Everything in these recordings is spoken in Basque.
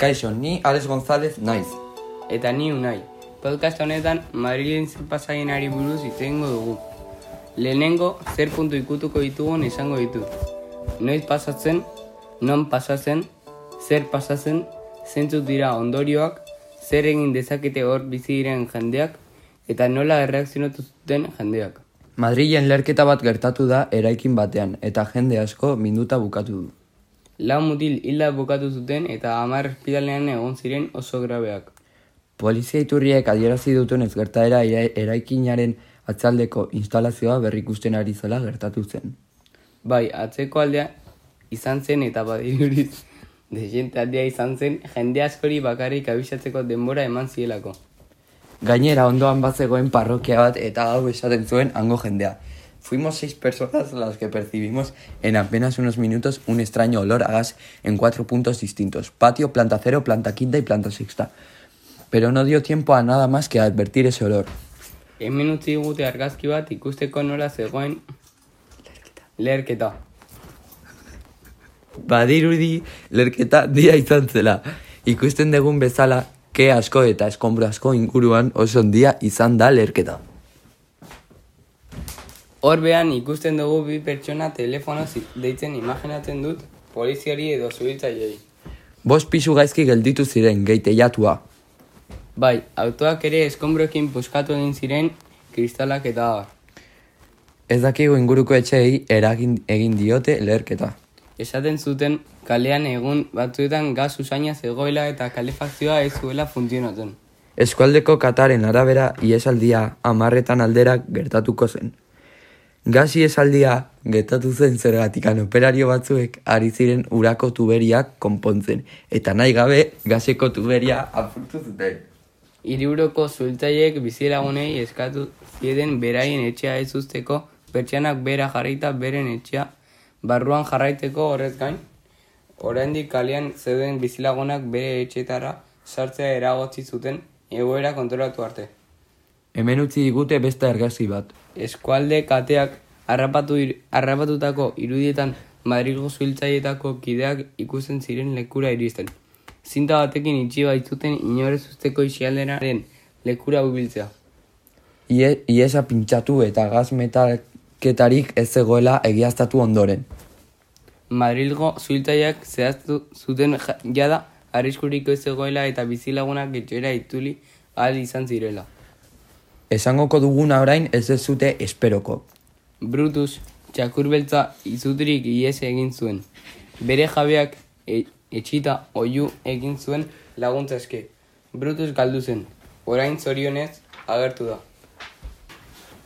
Kaixo, ni Alex González naiz. Eta ni unai. Podcast honetan Madrilen zer pasagenari buruz hitz egingo dugu. Lehenengo zer puntu ikutuko ditugun esango ditut. Noiz pasatzen, non pasatzen, zer pasatzen, zentzuk dira ondorioak, zer egin dezakete hor bizi diren jendeak, eta nola erreakzionatu zuten jendeak. Madrilen lerketa bat gertatu da eraikin batean, eta jende asko minduta bukatu du. Lau mutil hilda bukatu zuten eta hamar ospitalean egon ziren oso grabeak. Polizia iturriek adierazi dutenez gertaera era- eraikinaren atzaldeko instalazioa berrikusten ari zela gertatu zen. Bai, atzeko aldea izan zen eta badiruriz desente aldea izan zen jende askori bakarrik abisatzeko denbora eman zielako. Gainera ondoan bazegoen parrokia bat eta hau esaten zuen hango jendea. Fuimos seis personas las que percibimos en apenas unos minutos un extraño olor a gas en cuatro puntos distintos. Patio, planta cero, planta quinta y planta sexta. Pero no dio tiempo a nada más que a advertir ese olor. Hemen utzi digute argazki bat ikusteko nola zegoen leherketa. Badirudi lerketa dia izan zela. Ikusten dugun bezala, ke asko eta eskombro asko inguruan oso ondia izan da lerketa. Horbean ikusten dugu bi pertsona telefonoz deitzen imaginatzen dut poliziari edo zubiltzaileei. Bost pisu gaizki gelditu ziren, geiteiatua. Bai, autoak ere eskombroekin puskatu egin ziren kristalak eta abar. Ez dakigu inguruko etxeei eragin egin diote leherketa. Esaten zuten kalean egun batzuetan gaz usaina zegoela eta kalefazioa ez zuela funtzionatzen. Eskualdeko Kataren arabera iesaldia amarretan aldera gertatuko zen. Gazi esaldia gertatu zen zergatikan operario batzuek ari ziren urako tuberiak konpontzen, eta nahi gabe gazeko tuberia apurtu zuten. Hiriburoko zultzaiek bizilagunei eskatu zieten beraien etxea ez uzteko pertsianak bera jarraita beren etxea barruan jarraiteko horrez gain. Oraindik kalean zeuden bizilagunak bere etxetara sartzea eragotzi zuten egoera kontrolatu arte. Hemen utzi digute beste argazki bat. Eskualde kateak harrapatu ir, harrapatutako irudietan Madrilgo zuhiltzaietako kideak ikusten ziren lekura iristen. Zinta batekin itxi baitzuten inorez usteko isialdenaren lekura bubiltzea. Ie, iesa pintxatu eta gaz metalketarik ez zegoela egiaztatu ondoren. Madrilgo zuhiltzaileak zehaztu zuten ja- jada arriskuriko ez zegoela eta bizilagunak etxera ituli ahal izan zirela. Esangoko duguna orain ez ez esperoko. Brutus, txakurbeltza izuturik ies egin zuen. Bere jabeak e, etxita oiu egin zuen laguntza eske. Brutus galdu zen. Orain zorionez agertu da.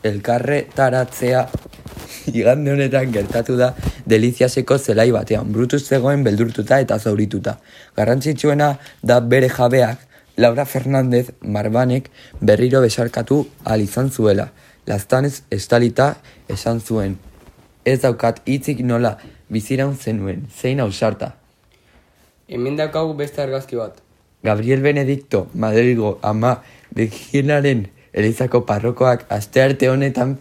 Elkarre taratzea igande honetan gertatu da deliziaseko zelai batean. Brutus zegoen beldurtuta eta zaurituta. Garrantzitsuena da bere jabeak, Laura Fernandez Marbanek berriro besarkatu ahal izan zuela. Laztanez estalita esan zuen. Ez daukat hitzik nola biziraun zenuen, zein ausarta. Hemen daukagu beste argazki bat. Gabriel Benedicto, Madrigo ama Virginaren Elizako parrokoak astearte honetan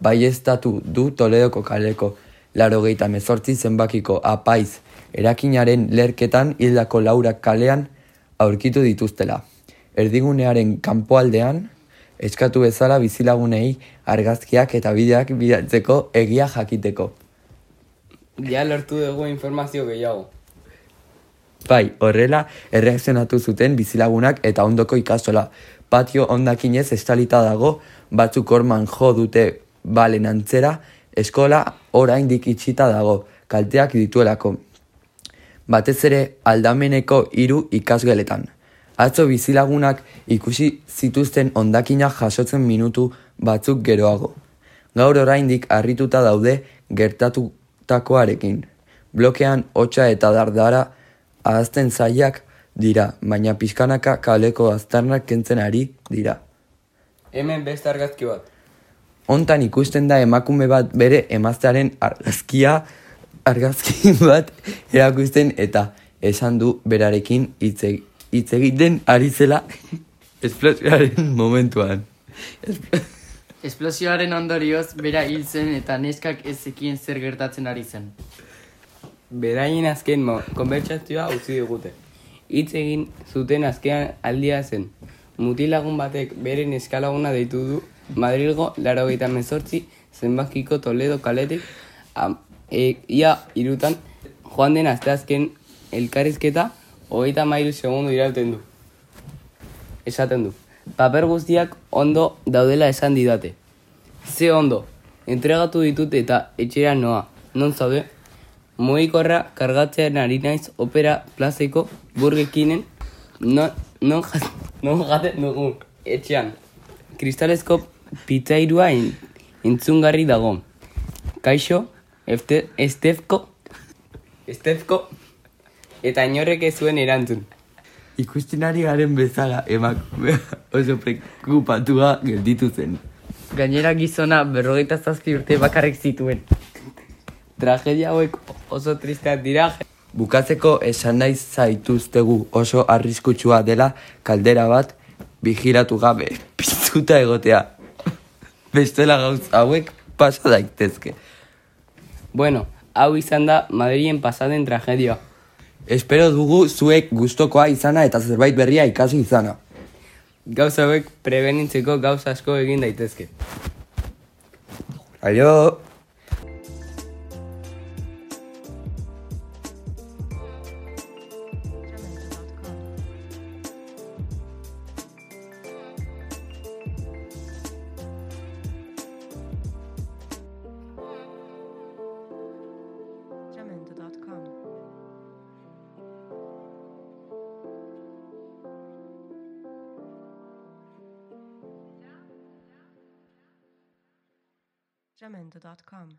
baiestatu du Toledoko kaleko laro geita mezortzi zenbakiko apaiz erakinaren lerketan hildako laurak kalean aurkitu dituztela. Erdigunearen kanpoaldean eskatu bezala bizilagunei argazkiak eta bideak bidaltzeko egia jakiteko. Ja lortu dugu informazio gehiago. Bai, horrela erreakzionatu zuten bizilagunak eta ondoko ikastola. Patio ondakinez estalita dago, batzuk orman jo dute balen antzera, eskola oraindik itxita dago, kalteak dituelako. Batez ere aldameneko hiru ikasgeletan. Atzo bizilagunak ikusi zituzten ondakinak jasotzen minutu batzuk geroago. Gaur oraindik harrituta daude gertatutakoarekin. Blokean hotsa eta dardara ahazten zailak dira, baina pixkanaka kaleko aztarnak kentzen ari dira. Hemen beste argazki bat. Hontan ikusten da emakume bat bere emaztearen argazkia argazki bat erakusten eta esan du berarekin hitz e- egiten ari zela esplosioaren momentuan. Espl- Esplosioaren ondorioz, bera hil zen eta neskak ez zekien zer gertatzen ari zen. Beraien azken mo, konbertsazioa utzi digute. hitz egin zuten azkean aldia zen. Mutilagun batek beren eskalaguna deitu du Madrilgo laro gaita mezortzi zenbakiko Toledo kaletik am, e, ia irutan joan den asteazken elkarrizketa hogeita mairu segundu irauten du. Esaten du. Paper guztiak ondo daudela esan didate. Ze ondo, entregatu ditut eta etxera noa. Non zaude? Mugikorra kargatzearen ari naiz opera plazeko burgekinen non, non, jat, non jaten dugu etxean. Kristalezko pitzairua entzungarri dago. Kaixo, efte, estefko, estefko, eta inorrek ez zuen erantzun. Ikusten ari garen bezala emak oso prekupatua gelditu zen. Gainera gizona berrogeita zazpi urte bakarrik zituen. Tragedia hauek oso tristeak dira. Bukatzeko esan nahi zaituztegu oso arriskutsua dela kaldera bat vigilatu gabe piztuta egotea. Bestela gauz hauek pasa daitezke. Bueno, hau izan da Madrien pasaden tragedia. Espero dugu zuek gustokoa izana eta zerbait berria ikasi izana. Gauza hauek prebenitzeko gauza asko egin daitezke. Aio! Jamendo.com.